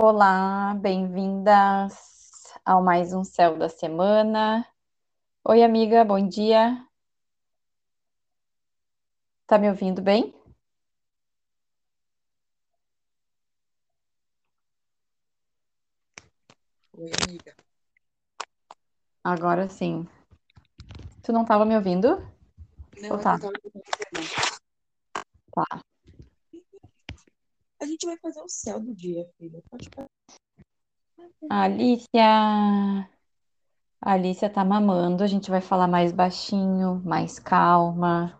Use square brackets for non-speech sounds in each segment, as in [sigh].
Olá, bem-vindas ao mais um Céu da Semana. Oi, amiga, bom dia. Tá me ouvindo bem? Oi, amiga. Agora sim. Tu não estava me ouvindo? Não, Ou tá? eu tava com internet. Tá. A gente vai fazer o céu do dia, filha. Pode fazer. A Alicia. A Alicia tá mamando, a gente vai falar mais baixinho, mais calma.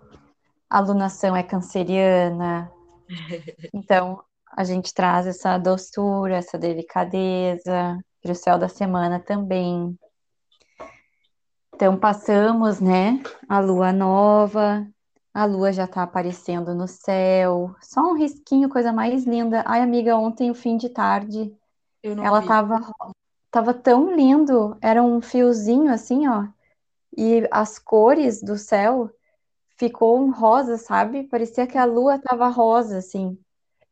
A alunação é canceriana, [laughs] então a gente traz essa doçura, essa delicadeza para o céu da semana também. Então passamos, né, a lua nova, a lua já tá aparecendo no céu, só um risquinho, coisa mais linda. Ai, amiga, ontem, o fim de tarde, ela vi. tava, tava tão lindo, era um fiozinho assim, ó, e as cores do céu ficou um rosa, sabe? Parecia que a lua tava rosa, assim.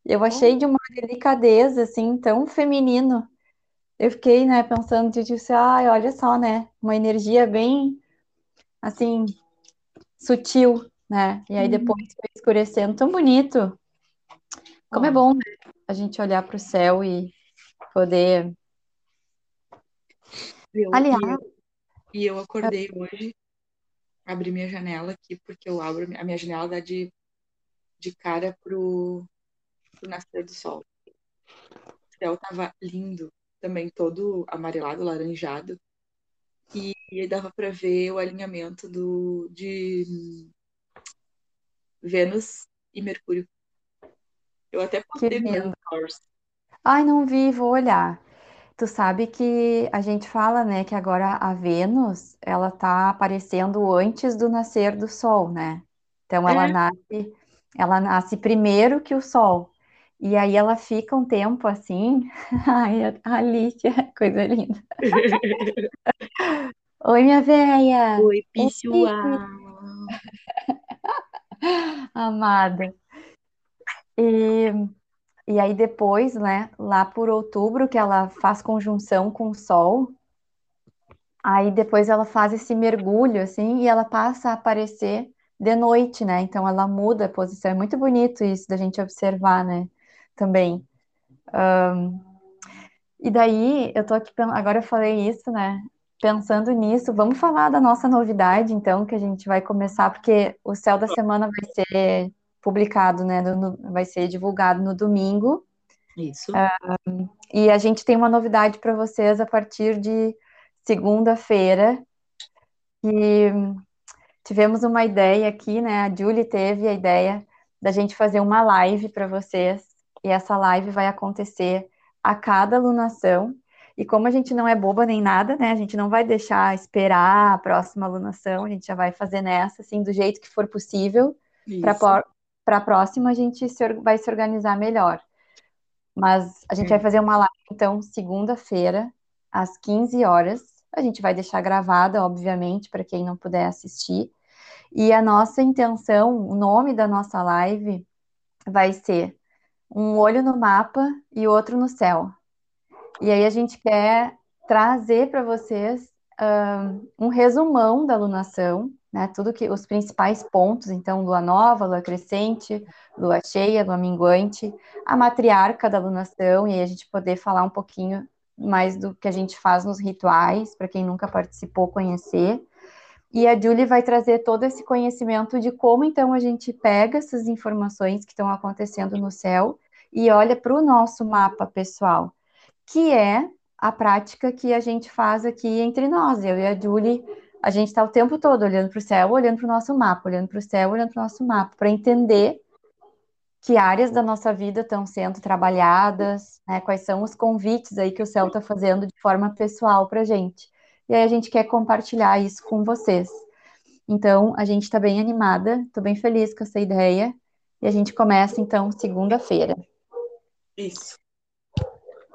Eu achei de uma delicadeza, assim, tão feminino. Eu fiquei, né, pensando, eu disse, ai, olha só, né, uma energia bem, assim, sutil, né? E aí depois foi escurecendo, tão bonito. Como é bom, né, a gente olhar para o céu e poder. eu, Aliás, e, eu, e eu acordei hoje, abri minha janela aqui, porque eu abro a minha janela dá de, de cara pro, pro nascer do sol. O céu tava lindo, também todo amarelado, laranjado. E, e dava pra ver o alinhamento do, de Vênus e Mercúrio. Eu até postei no stories. Ai, não vi, vou olhar. Tu sabe que a gente fala, né, que agora a Vênus, ela tá aparecendo antes do nascer do Sol, né? Então ela É, nasce, ela nasce primeiro que o Sol. E aí ela fica um tempo assim. [laughs] Ai, a Alicia, coisa linda. [laughs] Oi, minha véia. Oi, pessoal. [laughs] amada. E, e aí depois, né, lá por outubro, que ela faz conjunção com o Sol, Aí depois ela faz esse mergulho, assim, e ela passa a aparecer de noite, né? Então ela muda a posição. É muito bonito isso da gente observar, né? Também. E daí, eu tô aqui, agora eu falei isso, né? Pensando nisso, vamos falar da nossa novidade, então, que a gente vai começar, porque o Céu da Semana vai ser publicado, né? no- vai ser divulgado no domingo. Isso. E a gente tem uma novidade para vocês a partir de segunda-feira, que tivemos uma ideia aqui, né? A Julie teve a ideia da gente fazer uma live para vocês, e essa live vai acontecer a cada alunação. E como a gente não é boba nem nada, né? A gente não vai deixar esperar a próxima alunação, a gente já vai fazer nessa, assim, do jeito que for possível. Para a próxima, a gente se vai se organizar melhor. Mas a gente É. vai fazer uma live, então, segunda-feira, às 15 horas. A gente vai deixar gravada, obviamente, para quem não puder assistir. E a nossa intenção, o nome da nossa live vai ser Um Olho no Mapa e Outro no Céu. E aí a gente quer trazer para vocês um, um resumão da alunação, né? Tudo que os principais pontos, então, lua nova, lua crescente, lua cheia, lua minguante, a matriarca da alunação, e aí a gente poder falar um pouquinho mais do que a gente faz nos rituais, para quem nunca participou conhecer. E a Julie vai trazer todo esse conhecimento de como então a gente pega essas informações que estão acontecendo no céu e olha para o nosso mapa pessoal, que é a prática que a gente faz aqui entre nós. Eu e a Julie, a gente está o tempo todo olhando para o céu, olhando para o nosso mapa, olhando para o céu, olhando para o nosso mapa, para entender que áreas da nossa vida estão sendo trabalhadas, né? Quais são os convites aí que o céu está fazendo de forma pessoal para a gente. E aí a gente quer compartilhar isso com vocês. Então, a gente está bem animada, estou bem feliz com essa ideia. E a gente começa, então, segunda-feira. Isso.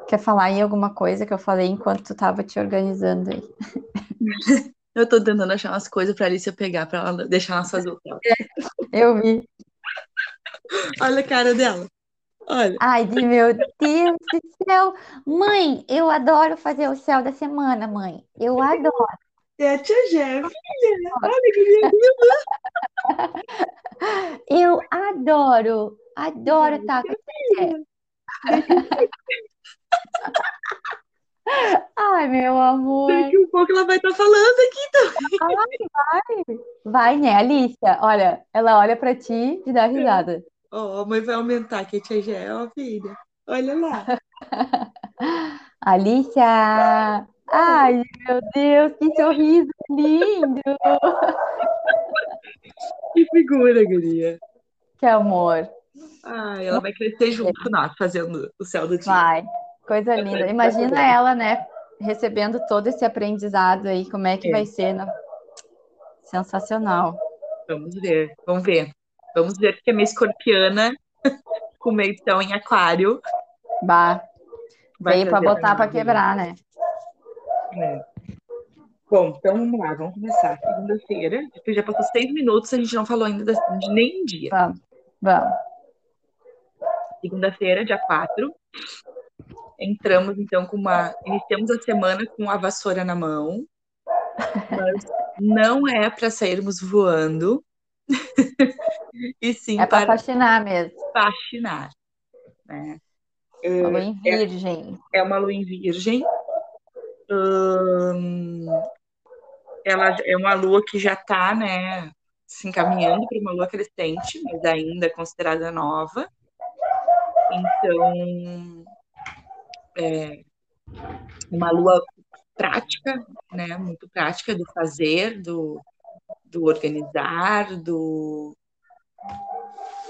Quer falar aí alguma coisa que eu falei enquanto tu estava te organizando aí? [laughs] Eu tô tentando achar umas coisas pra Alicia pegar, pra ela deixar nas suas hotel. Eu vi. Olha a cara dela. Olha, Ai, de meu Deus do céu. Mãe, eu adoro fazer o céu da semana, mãe. Eu adoro. é a tia Jé, filha. Olha que linda. [laughs] Eu adoro. Adoro estar com Ai, meu amor. Daqui um pouco ela vai estar falando aqui Vai, vai, né, Alicia? Olha, ela olha pra ti e dá risada. Ó, a mãe vai aumentar que a tia Jé, ó, filha. Olha lá. [laughs] Alicia! Ai, meu Deus, que sorriso lindo! [laughs] Que figura, guria. Que amor. Ai, ela vai crescer junto nós, fazendo o céu do dia. Vai, coisa linda. Imagina ela, né, recebendo todo esse aprendizado aí, como é que É. vai ser, né? Sensacional. Vamos ver, vamos ver. Vamos ver porque a minha escorpiana, [laughs] com meio então em aquário, Bah, vai veio fazer botar também. quebrar, né? É. Bom, então vamos lá, vamos começar. Segunda-feira, já passou seis minutos, a gente não falou ainda da- de nenhum dia. Vamos, vamos. Segunda-feira, dia 4. Entramos então com uma. Iniciamos a semana com a vassoura na mão. Mas não é para sairmos voando, [laughs] e sim É para fascinar mesmo. fascinar. Né? Uma lua em virgem. É uma lua em virgem. Hum, ela é uma lua que já está né, se encaminhando para uma lua crescente, mas ainda é considerada nova. Então, é uma lua prática, né, muito prática do fazer, do, do organizar, do,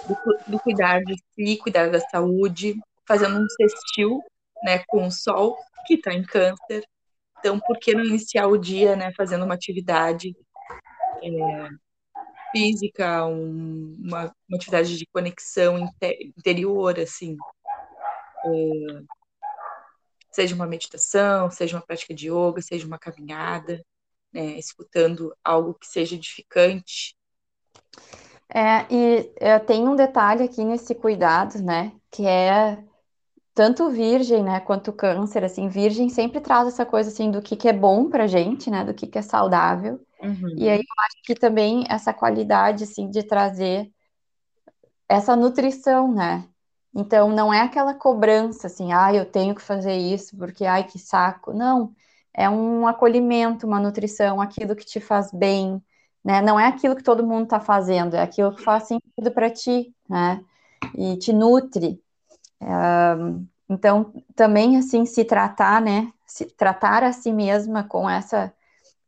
do, do cuidar de si, cuidar da saúde, fazendo um sextil né, com o Sol, que está em câncer. Então, por que não iniciar o dia né, fazendo uma atividade é, física, um- uma, uma atividade de conexão inte- interior, assim? É, seja uma meditação, seja uma prática de yoga, seja uma caminhada, né, escutando algo que seja edificante. É, e tem um detalhe aqui nesse cuidado, né? Que é tanto virgem, né, quanto câncer, assim, virgem sempre traz essa coisa, assim, do que que é bom pra gente, né? Do que que é saudável. Uhum. E aí eu acho que também essa qualidade, assim, de trazer essa nutrição, né? Então, não é aquela cobrança, assim, ah, eu tenho que fazer isso porque, ai, que saco. Não, é um acolhimento, uma nutrição, aquilo que te faz bem, né? Não é aquilo que todo mundo tá fazendo, é aquilo que faz sentido para ti, né? E te nutre. Então, também, assim, se tratar, né? Se tratar a si mesma com essa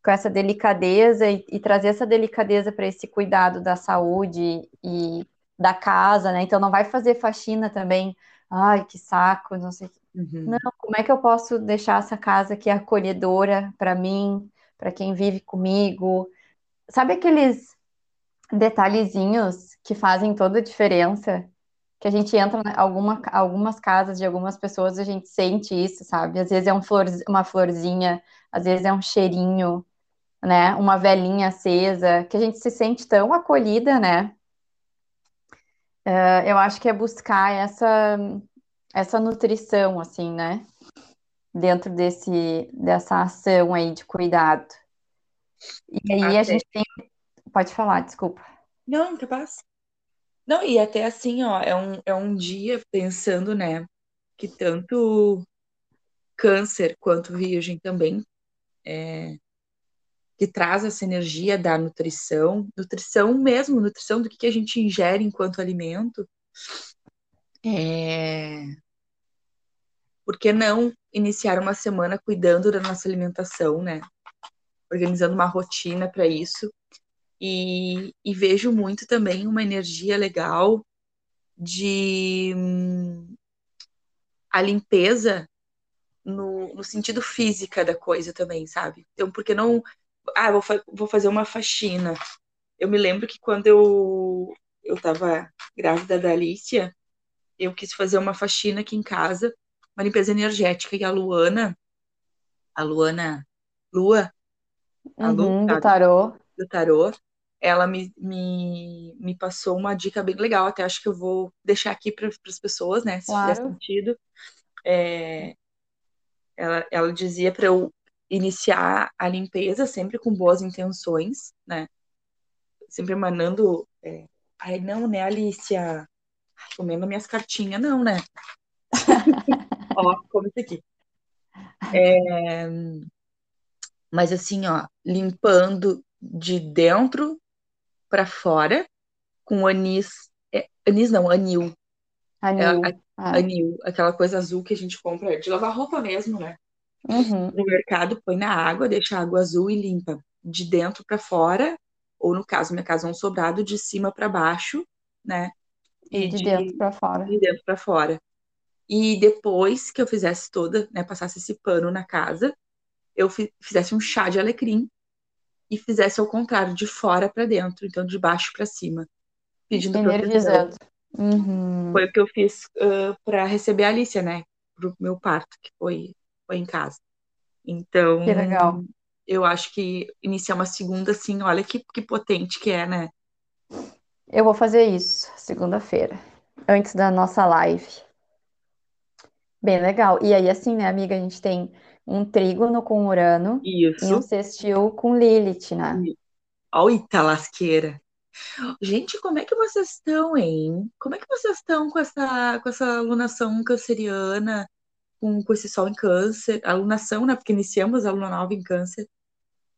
com essa delicadeza e, e trazer essa delicadeza para esse cuidado da saúde e da casa, né? Então não vai fazer faxina também. Ai, que saco, não sei. Uhum. Não, como é que eu posso deixar essa casa aqui acolhedora para mim, para quem vive comigo? Sabe aqueles detalhezinhos que fazem toda a diferença? Que a gente entra em alguma, algumas casas de algumas pessoas, a gente sente isso, sabe? Às vezes é um flor, uma florzinha, às vezes é um cheirinho, né? Uma velinha acesa, que a gente se sente tão acolhida, né? Uh, eu acho que é buscar essa, essa nutrição, assim, né? Dentro desse, dessa ação aí de cuidado. E aí Até- a gente tem. Pode falar, desculpa. Não, capaz. Não, e até assim, ó, é um, é um dia pensando, né, que tanto câncer quanto virgem também, é, que traz essa energia da nutrição, nutrição mesmo, nutrição do que, a gente ingere enquanto alimento, é, por que não iniciar uma semana cuidando da nossa alimentação, né? Organizando uma rotina para isso. E, e vejo muito também uma energia legal de a limpeza no, no sentido física da coisa também, sabe? Então, por que não. Ah, vou, fa- vou fazer uma faxina. Eu me lembro que quando eu, eu tava grávida da Alicia, eu quis fazer uma faxina aqui em casa, uma limpeza energética, e a Luana, a Luana, Lua, a Lu, Uhum, do tarô. do tarô, ela me, me, me passou uma dica bem legal, até acho que eu vou deixar aqui para as pessoas, né, se Claro. fizer sentido. É, ela, ela dizia para eu iniciar a limpeza sempre com boas intenções, né? Sempre emanando. É, Ai, não, né, Alicia? Comendo minhas cartinhas, não, né? [laughs] ó, como isso aqui. É, mas assim, ó, limpando de dentro para fora com anis. É, anis não, anil. Anil. É, Ah, anil, aquela coisa azul que a gente compra de lavar roupa mesmo, né? Uhum. No mercado, põe na água, deixa a água azul e limpa de dentro para fora, ou no caso, minha casa é um sobrado de cima para baixo, né? E E de de, dentro para fora. de dentro para fora. E depois que eu fizesse toda, né, passasse esse pano na casa, eu fi- fizesse um chá de alecrim e fizesse ao contrário, de fora para dentro, então de baixo para cima, pedindo proteção. Uhum. Foi o que eu fiz para receber a Alicia, né? Pro meu parto, que foi, foi em casa. Então, Que legal. eu acho que iniciar uma segunda, assim, olha que, que potente que é, né? Eu vou fazer isso segunda-feira, antes da nossa live. Bem legal. E aí, assim, né, amiga, a gente tem um trígono com Urano e um Isso. sextil com Lilith, né? Olha, Ita lasqueira. Gente, como é que vocês estão, hein? Como é que vocês estão com essa, com essa alunação canceriana, com, com esse sol em câncer? Alunação, né? Porque iniciamos a luna nova em câncer.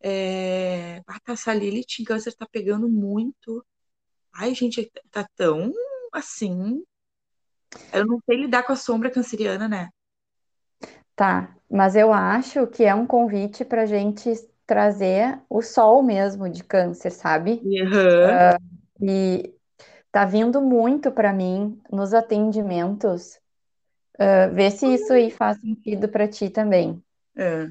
É... Ah, tá, essa Lilith em câncer tá pegando muito. Ai, gente, tá tão assim. Eu não sei lidar com a sombra canceriana, né? Tá, mas eu acho que é um convite pra gente trazer o sol mesmo de câncer, sabe? Aham. E tá vindo muito pra mim nos atendimentos. Ah, vê se isso aí faz sentido pra ti também. É.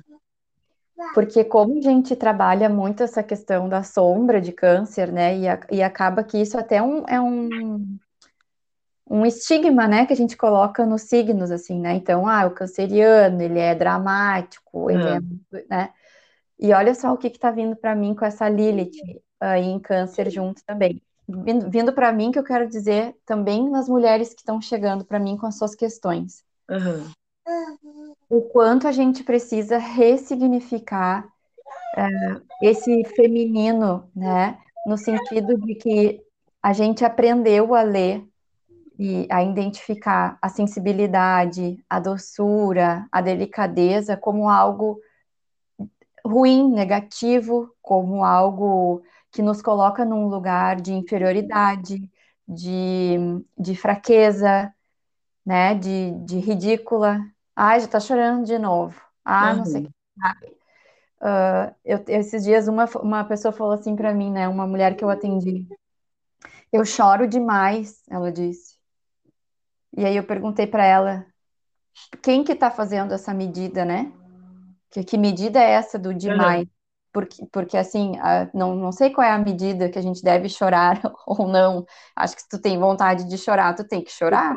Porque como a gente trabalha muito essa questão da sombra de câncer, né? E, a- e acaba que isso até um, é um, um estigma, né? Que a gente coloca nos signos, assim, né? Então, ah, o canceriano, ele é dramático, ele é, É. né? E olha só o que que tá vindo para mim com essa Lilith aí em câncer junto também. Vindo, para mim, que eu quero dizer também nas mulheres que estão chegando para mim com as suas questões. Aham. O quanto a gente precisa ressignificar eh, esse feminino, né? No sentido de que a gente aprendeu a ler e a identificar a sensibilidade, a doçura, a delicadeza como algo ruim, negativo, como algo que nos coloca num lugar de inferioridade, de, de fraqueza, né? De, de ridícula. Ai, já tá chorando de novo. Ah, não sei o Aham. que. Ah, eu, esses dias uma, uma pessoa falou assim pra mim, né? Uma mulher que eu atendi. Eu choro demais, ela disse. E aí eu perguntei pra ela, quem que tá fazendo essa medida, né? Que, que medida é essa do demais? Porque, porque assim, a- não, não sei qual é a medida que a gente deve chorar [laughs] ou não. Acho que se tu tem vontade de chorar, tu tem que chorar.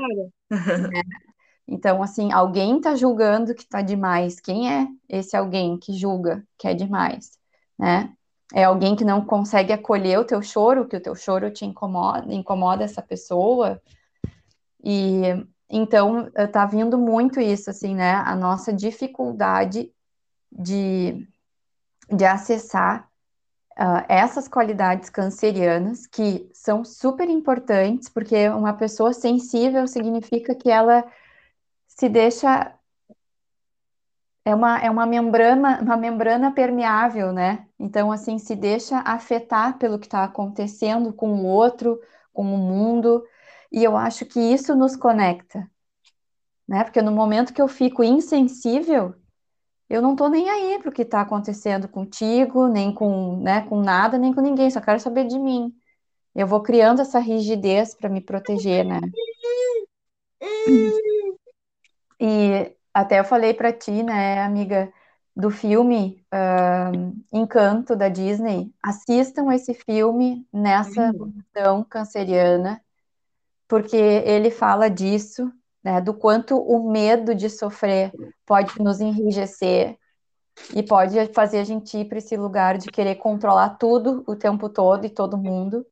Então, assim, alguém tá julgando que tá demais. Quem é esse alguém que julga que é demais, né? É alguém que não consegue acolher o teu choro, que o teu choro te incomoda, incomoda essa pessoa. E então eh, tá vindo muito isso, assim, né? A nossa dificuldade de, de acessar ah, essas qualidades cancerianas que são super importantes, porque uma pessoa sensível significa que ela se deixa é uma, é uma membrana, uma membrana permeável, né? Então, assim, se deixa afetar pelo que está acontecendo com o outro, com o mundo, e eu acho que isso nos conecta, né? Porque no momento que eu fico insensível, eu não tô nem aí pro que está acontecendo contigo, nem com, né, com nada, nem com ninguém, só quero saber de mim. Eu vou criando essa rigidez para me proteger, né? E até eu falei para ti, né, amiga, do filme ahn, Encanto da Disney. Assistam esse filme nessa Uhum. versão canceriana, porque ele fala disso, né, do quanto o medo de sofrer pode nos enrijecer, e pode fazer a gente ir para esse lugar de querer controlar tudo o tempo todo e todo mundo.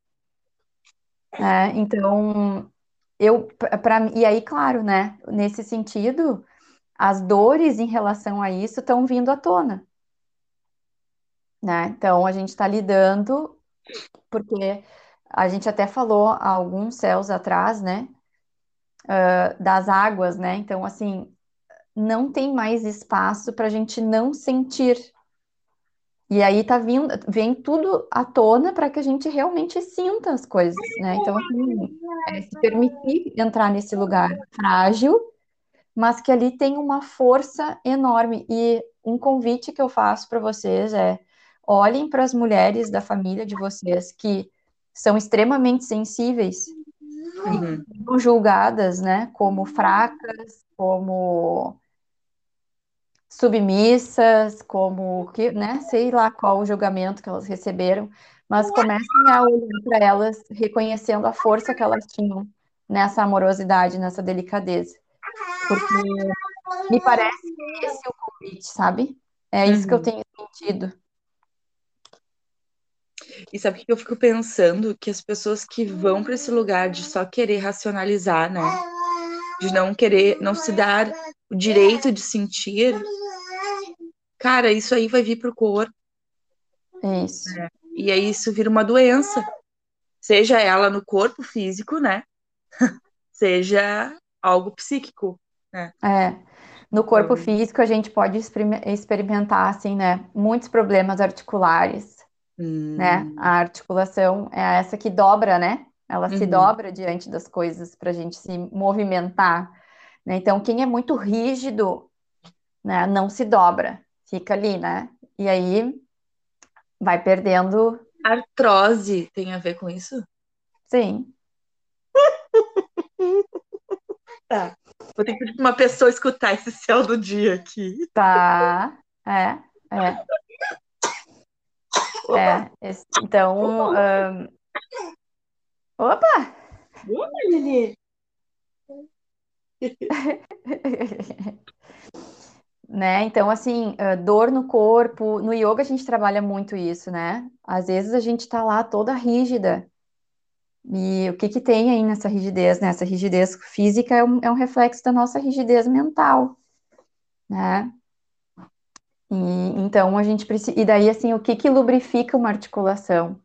É, então, eu, para e aí, claro, né? Nesse sentido, as dores em relação a isso estão vindo à tona, né? Então, a gente está lidando, porque a gente até falou há alguns céus atrás, né? Uh, das águas, né? Então, assim, não tem mais espaço para a gente não sentir. E aí tá vindo, vem tudo à tona para que a gente realmente sinta as coisas, né? Então, assim, é se permitir entrar nesse lugar frágil, mas que ali tem uma força enorme. E um convite que eu faço para vocês é olhem para as mulheres da família de vocês que são extremamente sensíveis uhum. e julgadas, né, como fracas, como submissas, como que, né, sei lá qual o julgamento que elas receberam, mas comecem a olhar para elas, reconhecendo a força que elas tinham nessa amorosidade, nessa delicadeza. Porque me parece que esse é o convite, sabe? É isso uhum. que eu uhum. tenho sentido. E sabe o que eu fico pensando? Que as pessoas que vão para esse lugar de só querer racionalizar, né? De não querer, não se dar o direito de sentir, cara, isso aí vai vir pro corpo. Isso. Né? E aí isso vira uma doença. Seja ela no corpo físico, né? [laughs] Seja algo psíquico, né? É. No corpo físico a gente pode experimentar, assim, né? Muitos problemas articulares, hum. né? A articulação é essa que dobra, né? Ela uhum. se dobra diante das coisas para a gente se movimentar. Né? Então, quem é muito rígido, né, não se dobra, fica ali, né? E aí vai perdendo. Artrose tem a ver com isso? Sim. [laughs] tá. Vou ter que pedir uma pessoa escutar esse céu do dia aqui. Tá. É, é. É, então. Um... Opa! Opa, Lili! [laughs] né? Então, assim, dor no corpo, no yoga a gente trabalha muito isso, né? Às vezes a gente tá lá toda rígida. E o que que tem aí nessa rigidez, né? Essa rigidez física é um, é um reflexo da nossa rigidez mental, né? E, então a gente precisa. E daí, assim, o que que lubrifica uma articulação?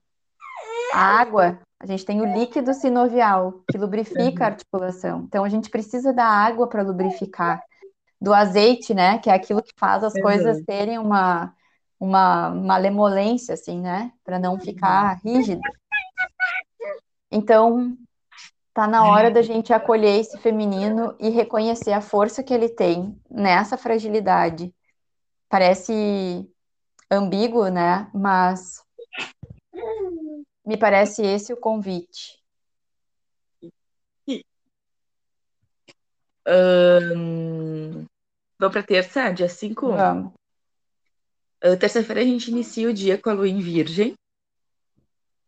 A água, a gente tem o líquido sinovial, que lubrifica a uhum. articulação. Então, a gente precisa da água para lubrificar. Do azeite, né? Que é aquilo que faz as uhum. coisas terem uma, uma malemolência, assim, né? Para não ficar rígido. Então, tá na hora da gente acolher esse feminino e reconhecer a força que ele tem nessa fragilidade. Parece ambíguo, né? Mas me parece esse o convite. Um, vamos para terça, dia 5? Vamos. Uh, Terça-feira a gente inicia o dia com a lua em Virgem.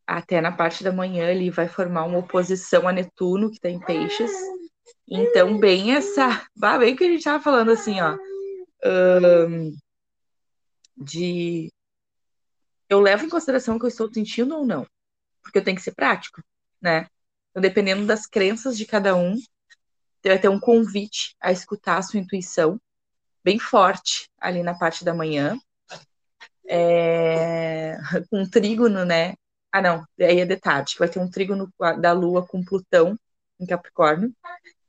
Até na parte da manhã ele vai formar uma oposição a Netuno, que está em Peixes. Então, bem essa. bem que a gente estava falando assim, ó. Um, de. Eu levo em consideração o que eu estou sentindo ou não porque eu tenho que ser prático, né? Então, dependendo das crenças de cada um, vai ter um convite a escutar a sua intuição bem forte ali na parte da manhã. É, com um trígono, né? Ah, não, aí é de tarde, que vai ter um trígono da Lua com Plutão em Capricórnio.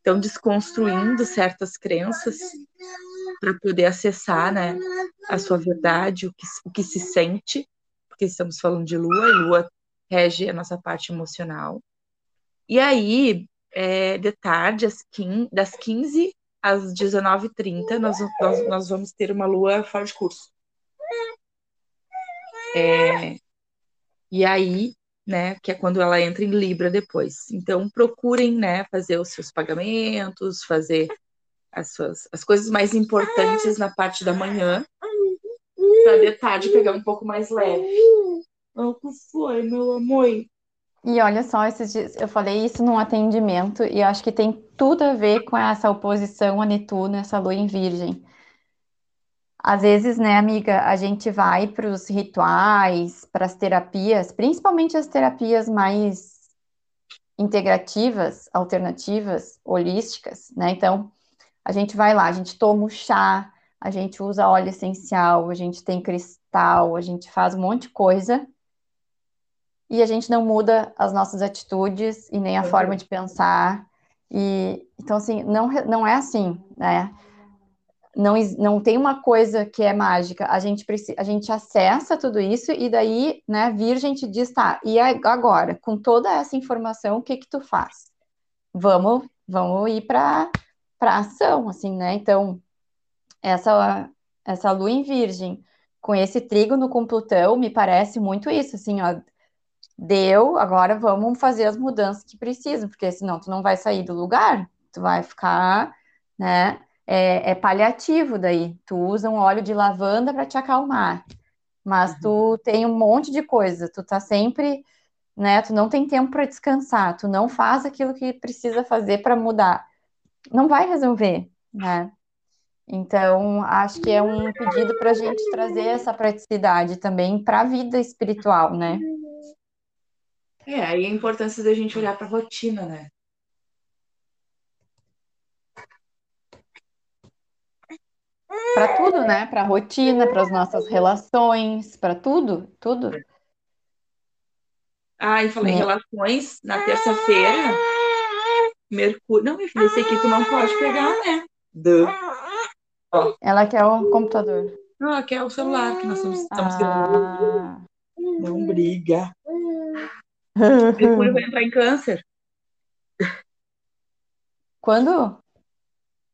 Então, desconstruindo certas crenças para poder acessar, né, a sua verdade, o que, o que se sente, porque estamos falando de Lua, e Lua rege a nossa parte emocional. E aí, é, de tarde, às 15, das 15 às 19h30, nós, nós, nós vamos ter uma lua fora de curso. É, e aí, né, que é quando ela entra em Libra depois. Então, procurem, né, fazer os seus pagamentos, fazer as suas as coisas mais importantes na parte da manhã, para de tarde pegar um pouco mais leve. O que foi, meu amor? E olha só, esses dias, eu falei isso num atendimento e acho que tem tudo a ver com essa oposição a Netuno, essa lua em Virgem. Às vezes, né, amiga, a gente vai para os rituais, para as terapias, principalmente as terapias mais integrativas, alternativas, holísticas, né? Então, a gente vai lá, a gente toma o chá, a gente usa óleo essencial, a gente tem cristal, a gente faz um monte de coisa e a gente não muda as nossas atitudes e nem a Uhum. forma de pensar. E então assim, não, não é assim, né? Não, não tem uma coisa que é mágica. A gente precisa, a gente acessa tudo isso e daí, né, Virgem te diz, tá, e agora, com toda essa informação, o que que tu faz? Vamos, vamos ir para para ação, assim, né? Então, essa essa lua em Virgem com esse trígono com Plutão me parece muito isso, assim, ó, deu, agora vamos fazer as mudanças que precisam, porque senão tu não vai sair do lugar, tu vai ficar, né? É, é paliativo daí. Tu usa um óleo de lavanda para te acalmar, mas tu tem um monte de coisa, tu tá sempre, né? Tu não tem tempo para descansar, tu não faz aquilo que precisa fazer para mudar. Não vai resolver, né? Então, acho que é um pedido para a gente trazer essa praticidade também para a vida espiritual, né? É, aí a importância da gente olhar para a rotina, né? Para tudo, né? Para a rotina, para as nossas relações, para tudo, tudo. Ah, e falei Me- relações, na terça-feira, Mercúrio. Não, meu filho, esse aqui tu não pode pegar, né? Duh. Ela quer o computador. Não, aqui é o celular que nós estamos, estamos gravando. Ah. Não briga. [laughs] Mercúrio vai entrar em câncer. Quando?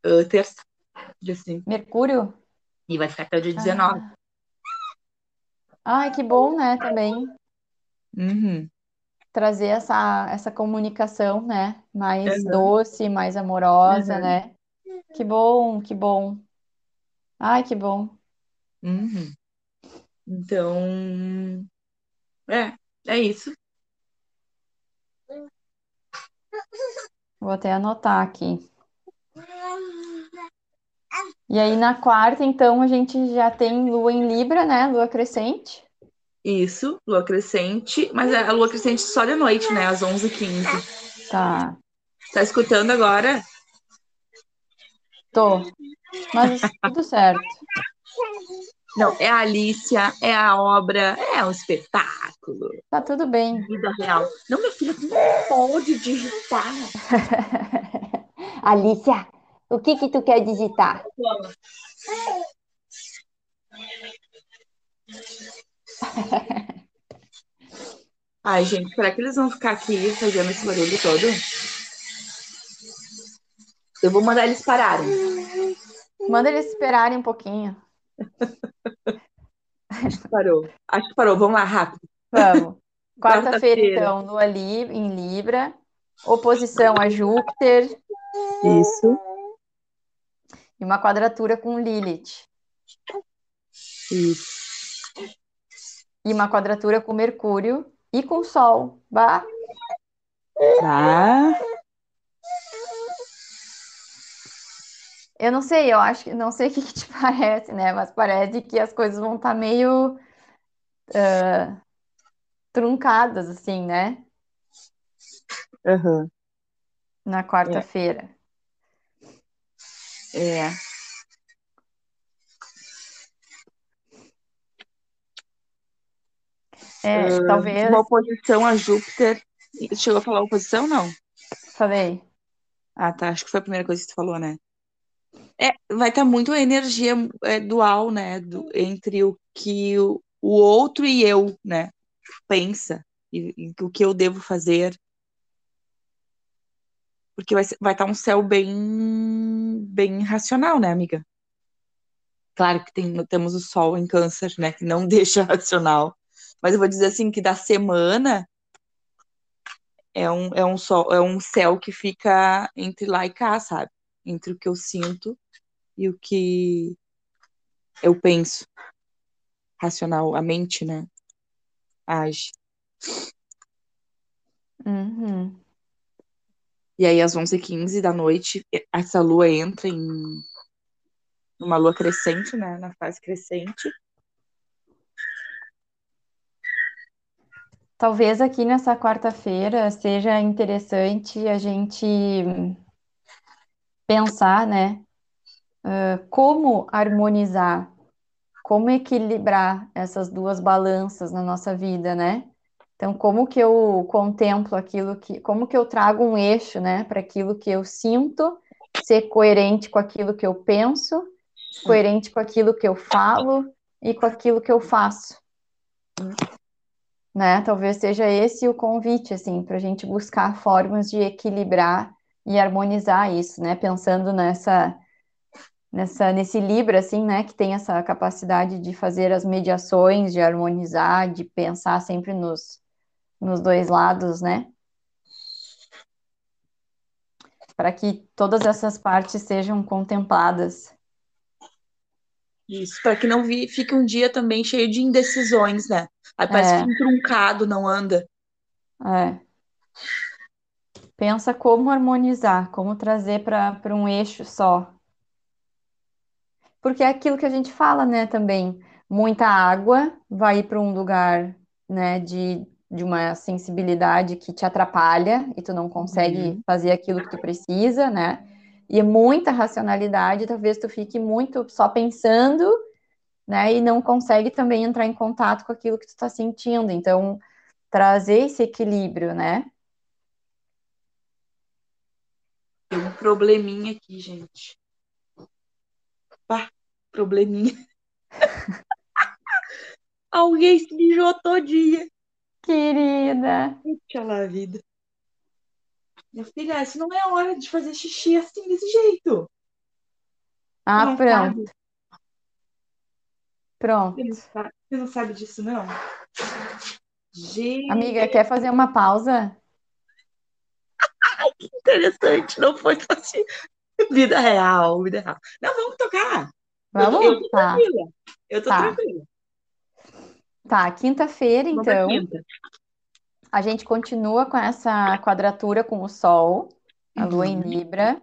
ah, terça, dia 5. Mercúrio? E vai ficar até o dia 19. Ah. Ai, que bom, né? Também Uhum. Trazer essa, essa comunicação, né? Mais doce, mais amorosa, né? Que bom, que bom. Ai, que bom. Uhum. Então, é, é isso. Vou até anotar aqui. E aí na quarta, então, a gente já tem lua em Libra, né? Lua crescente. Isso, lua crescente, mas a lua crescente só de noite, né? Às 11h15. Tá, Tá escutando agora? tô. Mas tudo certo. Não, é a Alicia, é a obra, é um espetáculo. Tá tudo bem. Vida real. Não, minha filha, tu não pode digitar. [laughs] Alicia, o que que tu quer digitar? [laughs] Ai, gente, será que eles vão ficar aqui fazendo esse barulho todo? Eu vou mandar eles pararem. Manda eles esperarem um pouquinho. Acho que parou. Acho que parou. Vamos lá, rápido. Vamos. [laughs] Quarta-feira, Quarta-feira. então, lua li em Libra. Oposição a Júpiter Isso. e uma quadratura com Lilith. Isso. E uma quadratura com Mercúrio e com Sol. Bah, Tá. eu não sei, eu acho que não sei o que, que te [laughs] parece, né? Mas parece que as coisas vão estar meio ah, truncadas, assim, né? Aham. Na quarta-feira. É. É, Ah, talvez. Uma oposição a Júpiter. Chegou a falar oposição, não? Falei. Ah, tá. Acho que foi a primeira coisa que tu falou, né? É, vai estar muito a energia é, dual, né? do- entre o que o, o outro e eu, né? Pensa e, e o que eu devo fazer. Porque vai, vai estar um céu bem, bem racional, né, amiga? Claro que tem, temos o Sol em Câncer, né? Que não [laughs] deixa racional. Mas eu vou dizer assim que da semana é um, é um sol, é um céu que fica entre lá e cá, sabe? Entre o que eu sinto e o que eu penso. Racional, a mente, né? Age. Uhum. E aí, às 11h15 da noite, essa lua entra em, numa lua crescente, né? Na fase crescente. Talvez aqui nessa quarta-feira seja interessante a gente pensar, né? Uh, como harmonizar, como equilibrar essas duas balanças na nossa vida, né? Então, como que eu contemplo aquilo que, como que eu trago um eixo, né, para aquilo que eu sinto, ser coerente com aquilo que eu penso, coerente com aquilo que eu falo e com aquilo que eu faço. Né? Talvez seja esse o convite, assim, para a gente buscar formas de equilibrar e harmonizar isso, né? Pensando nessa, nessa, nesse Libra, assim, né? Que tem essa capacidade de fazer as mediações, de harmonizar, de pensar sempre nos, nos dois lados, né? Para que todas essas partes sejam contempladas. Isso, para que não vi, fique um dia também cheio de indecisões, né? Aí parece É. que um truncado não anda. É. Pensa como harmonizar, como trazer para um eixo só. Porque é aquilo que a gente fala, né, também. Muita água vai para um lugar, né, de, de uma sensibilidade que te atrapalha e tu não consegue Uhum. fazer aquilo que tu precisa, né? E muita racionalidade, talvez tu fique muito só pensando, né, e não consegue também entrar em contato com aquilo que tu está sentindo. Então, trazer esse equilíbrio, né? Tem um probleminha aqui, gente. Pá, probleminha. [laughs] Alguém se mijou todinha. Querida. Puxa lá, vida. Minha filha, isso não é hora de fazer xixi assim, desse jeito. Ah, não pronto, sabe? pronto. Você não sabe, você não sabe disso, não? Gente, Amiga, quer fazer uma pausa? que interessante. Não foi assim. Vida real, vida real. Não, vamos tocar. Tô, eu Vamos? tô Tá, tranquila. Eu tô tá. tranquila. Tá, quinta-feira, Vamos então, quinta. A gente continua com essa quadratura com o Sol, a Lua em Uhum. Libra,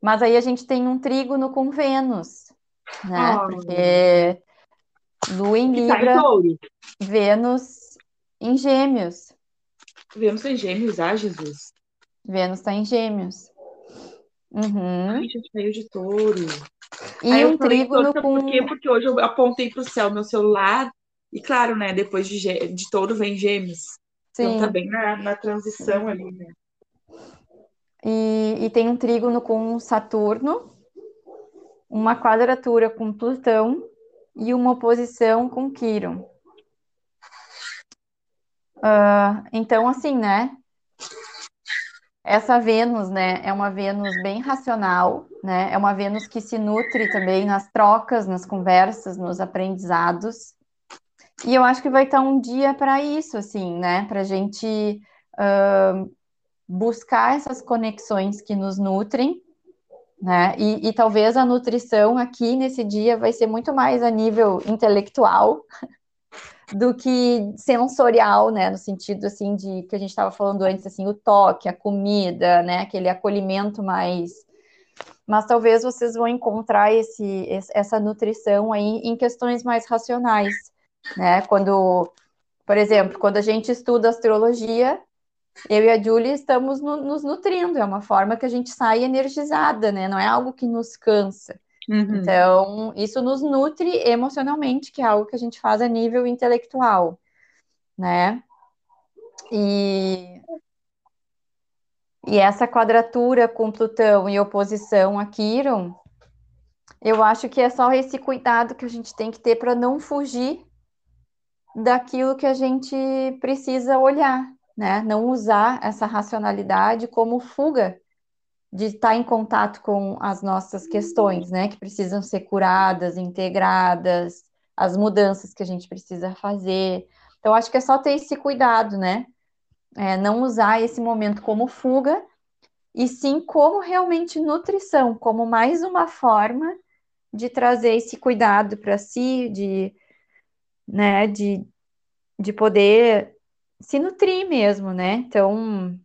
mas aí a gente tem um trígono com Vênus, né? Ah. Porque Lua em Que tá em Libra. Vênus em Gêmeos. Vemos em gêmeos, ah, Jesus. Vênus tá em Gêmeos. Uhum. Ai, gente, caiu de touro. E Aí um trígono sabe por quê? com. Porque hoje eu apontei pro céu meu celular. E claro, né? Depois de, de touro vem gêmeos. Então tá Sim. bem na, na transição ali, né? E, e tem um trígono com Saturno, uma quadratura com Plutão e uma oposição com Quiron. Ah, então, assim, né? Essa Vênus, né, é uma Vênus bem racional, né? É uma Vênus que se nutre também nas trocas, nas conversas, nos aprendizados. E eu acho que vai estar um dia para isso, assim, né? Para a gente ah, buscar essas conexões que nos nutrem, né? E, e talvez a nutrição aqui nesse dia vai ser muito mais a nível intelectual [laughs] do que sensorial, né? No sentido assim de que a gente estava falando antes, assim, o toque, a comida, né? Aquele acolhimento mais. Mas talvez vocês vão encontrar esse- essa nutrição aí em questões mais racionais, né? Quando, por exemplo, quando a gente estuda astrologia, eu e a Julie estamos no- nos nutrindo, é uma forma que a gente sai energizada, né? Não é algo que nos cansa. Uhum. Então, isso nos nutre emocionalmente, que é algo que a gente faz a nível intelectual, né? E, e essa quadratura com Plutão e oposição a Quirón, eu acho que é só esse cuidado que a gente tem que ter para não fugir daquilo que a gente precisa olhar, né? Não usar essa racionalidade como fuga de estar em contato com as nossas questões, né? Que precisam ser curadas, integradas, as mudanças que a gente precisa fazer. Então, acho que é só ter esse cuidado, né? É, não usar esse momento como fuga, e sim como realmente nutrição, como mais uma forma de trazer esse cuidado para si, de, né, de, de poder se nutrir mesmo, né? Então,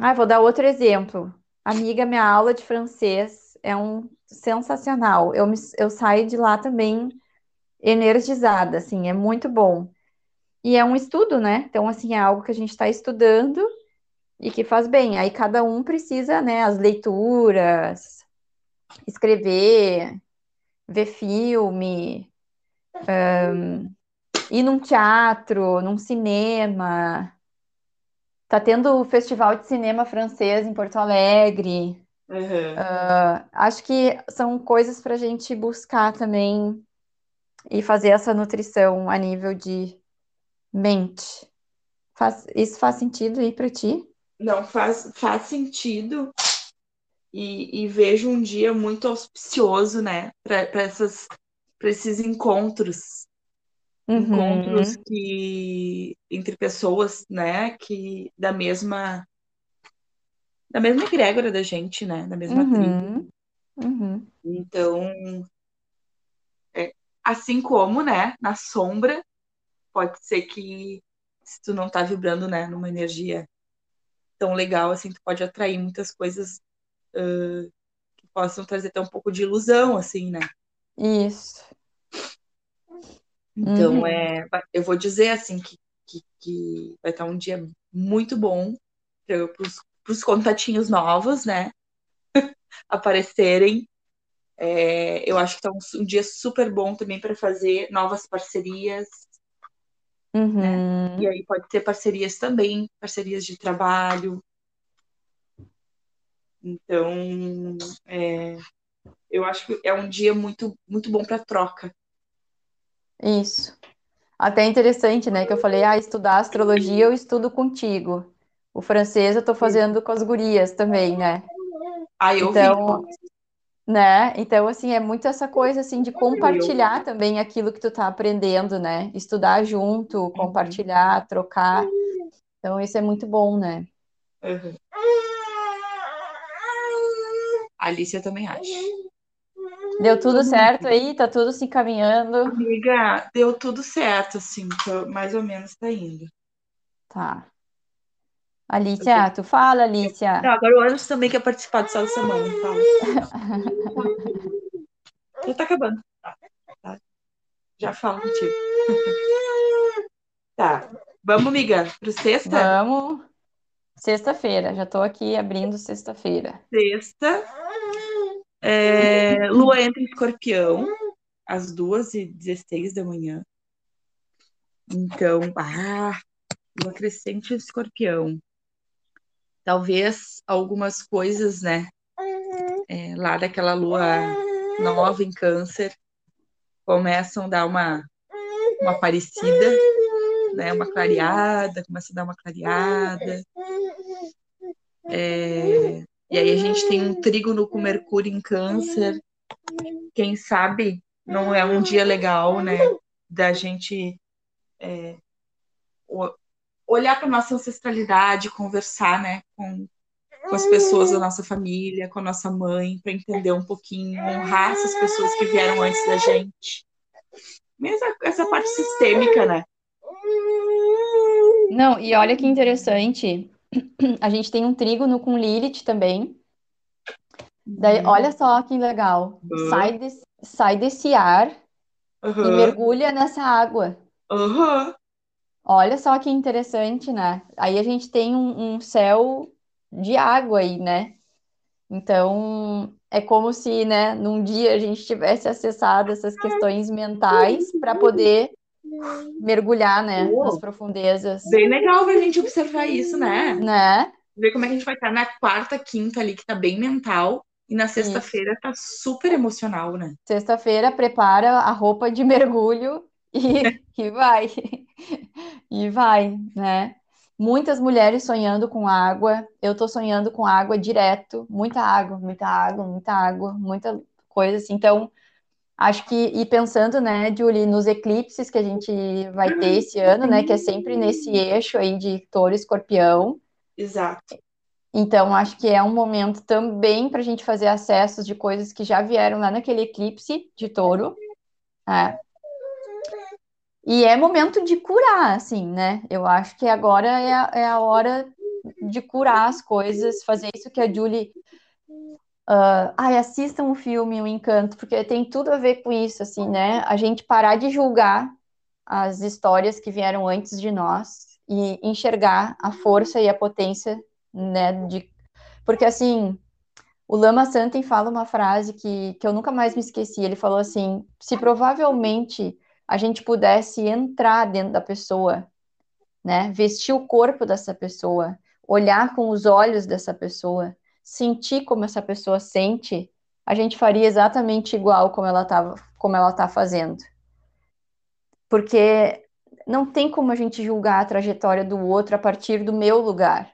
ah, vou dar outro exemplo. Amiga, minha aula de francês é um sensacional. Eu, me, eu saio de lá também energizada, assim, é muito bom. E é um estudo, né? Então, assim, é algo que a gente está estudando e que faz bem. Aí cada um precisa, né, as leituras, escrever, ver filme, um, ir num teatro, num cinema. Tá tendo o Festival de Cinema Francês em Porto Alegre. Uhum. Uh, acho que são coisas para a gente buscar também e fazer essa nutrição a nível de mente. Faz, isso faz sentido aí para ti? Não, faz, faz sentido. E, e vejo um dia muito auspicioso, né, para esses encontros. Uhum. Encontros que entre pessoas, né, que da mesma da mesma egrégora da gente, né, da mesma tribo. Uhum. Uhum. Então, é, assim como, né, na sombra, pode ser que se tu não tá vibrando, né, numa energia tão legal, assim, tu pode atrair muitas coisas uh, que possam trazer até um pouco de ilusão, assim, né? Isso. Então, Uhum. é, eu vou dizer, assim, que, que, que vai estar um dia muito bom para os contatinhos novos, né? [laughs] Aparecerem. É, eu acho que está um, um, dia super bom também para fazer novas parcerias. Uhum. Né? E aí pode ter parcerias também, parcerias de trabalho. Então, é, eu acho que é um dia muito, muito bom para troca. Isso. Até interessante, né? Que eu falei, ah, estudar astrologia eu estudo contigo. O francês eu tô fazendo com as gurias também, né? Ah, eu então, vi. né? Então, assim, é muito essa coisa, assim, de compartilhar também aquilo que tu tá aprendendo, né? Estudar junto, compartilhar, uhum. trocar. Então, isso é muito bom, né? Uhum. A Alicia também acha. Deu tudo certo aí? Tá tudo se encaminhando? Amiga, deu tudo certo, assim, mais ou menos tá indo. Tá. Alicia, tu fala, Alicia. Não, agora o Anderson também quer participar do Sal da Semana, fala. [laughs] Já tá acabando. Tá, tá. Já falo contigo. [laughs] tá. Vamos, amiga, pro sexta? Vamos. Sexta-feira, já tô aqui abrindo sexta-feira. Sexta. É, Lua entra em escorpião, às 2h16 da manhã. Então, ah, Lua crescente em escorpião. Talvez algumas coisas, né? É, lá daquela lua nova em câncer começam a dar uma, uma parecida, né? Uma clareada, começa a dar uma clareada. É, e aí a gente tem um trígono com Mercúrio em câncer. Quem sabe não é um dia legal, né? Da gente é, olhar para nossa ancestralidade, conversar, né? Com, com as pessoas da nossa família, com a nossa mãe, para entender um pouquinho, honrar essas pessoas que vieram antes da gente. Mesmo essa parte sistêmica, né? Não, e olha que interessante, a gente tem um trígono com Lilith também. Daí, olha só que legal. Uhum. Sai, desse, sai desse ar e Aham. mergulha nessa água. Aham. Olha só que interessante, né? Aí a gente tem um, um céu de água aí, né? Então, é como se, né, num dia a gente tivesse acessado essas questões mentais para poder mergulhar, né, nas profundezas, Bem legal ver a gente observar isso, né? né? Ver como é que a gente vai estar na quarta, quinta ali, que tá bem mental, e na sexta-feira tá super emocional, né? Sexta-feira prepara a roupa de mergulho e, [laughs] e vai. E vai, né? Muitas mulheres sonhando com água. Eu tô sonhando com água direto, muita água, muita água, muita água, muita coisa assim. Então, acho que e pensando, né, Julie, nos eclipses que a gente vai ter esse ano, né, que é sempre nesse eixo aí de touro e escorpião. Exato. Então, acho que é um momento também para a gente fazer acessos de coisas que já vieram lá naquele eclipse de touro. É. E é momento de curar, assim, né? Eu acho que agora é a, é a hora de curar as coisas, fazer isso que a Julie Uh, ai, assistam o filme O Encanto, porque tem tudo a ver com isso, assim, né? A gente parar de julgar as histórias que vieram antes de nós e enxergar a força e a potência, né? De... Porque, assim, o Lama Santen fala uma frase que, que eu nunca mais me esqueci. Ele falou assim: se provavelmente a gente pudesse entrar dentro da pessoa, né? Vestir o corpo dessa pessoa, olhar com os olhos dessa pessoa sentir como essa pessoa sente, a gente faria exatamente igual como ela tá, como ela tá fazendo. Porque não tem como a gente julgar a trajetória do outro a partir do meu lugar.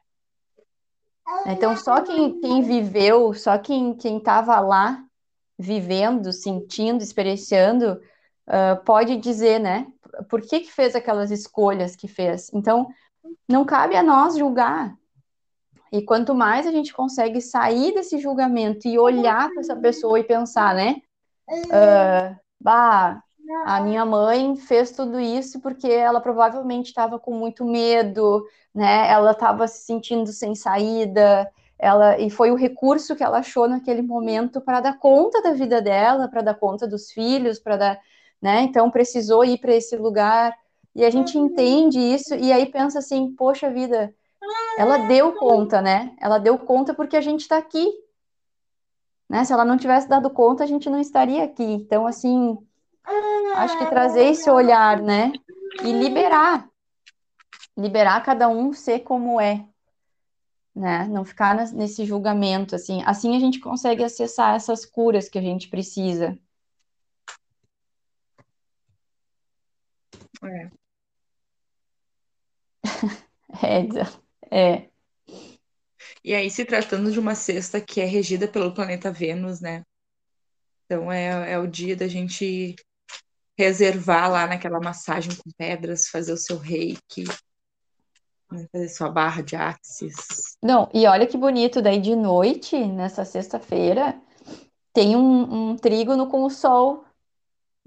Então, só quem, quem viveu, só quem estava lá, vivendo, sentindo, experienciando, uh, pode dizer, né? Por que, que fez aquelas escolhas que fez? Então, não cabe a nós julgar. E quanto mais a gente consegue sair desse julgamento e olhar para essa pessoa e pensar, né? Uh, bah, a minha mãe fez tudo isso porque ela provavelmente estava com muito medo, né? Ela estava se sentindo sem saída, ela e foi o recurso que ela achou naquele momento para dar conta da vida dela, para dar conta dos filhos, para dar, né? Então precisou ir para esse lugar e a gente entende isso e aí pensa assim, poxa vida, ela deu conta, né? Ela deu conta porque a gente está aqui. Né? Se ela não tivesse dado conta, a gente não estaria aqui. Então, assim, acho que trazer esse olhar, né? E liberar. Liberar cada um ser como é. Né? Não ficar nesse julgamento, assim. Assim a gente consegue acessar essas curas que a gente precisa. É. [laughs] é, é. E aí, se tratando de uma cesta que é regida pelo planeta Vênus, né? Então é, é o dia da gente reservar lá naquela massagem com pedras, fazer o seu reiki, né? fazer sua barra de axis. Não, e olha que bonito, daí de noite, nessa sexta-feira, tem um, um trígono com o sol.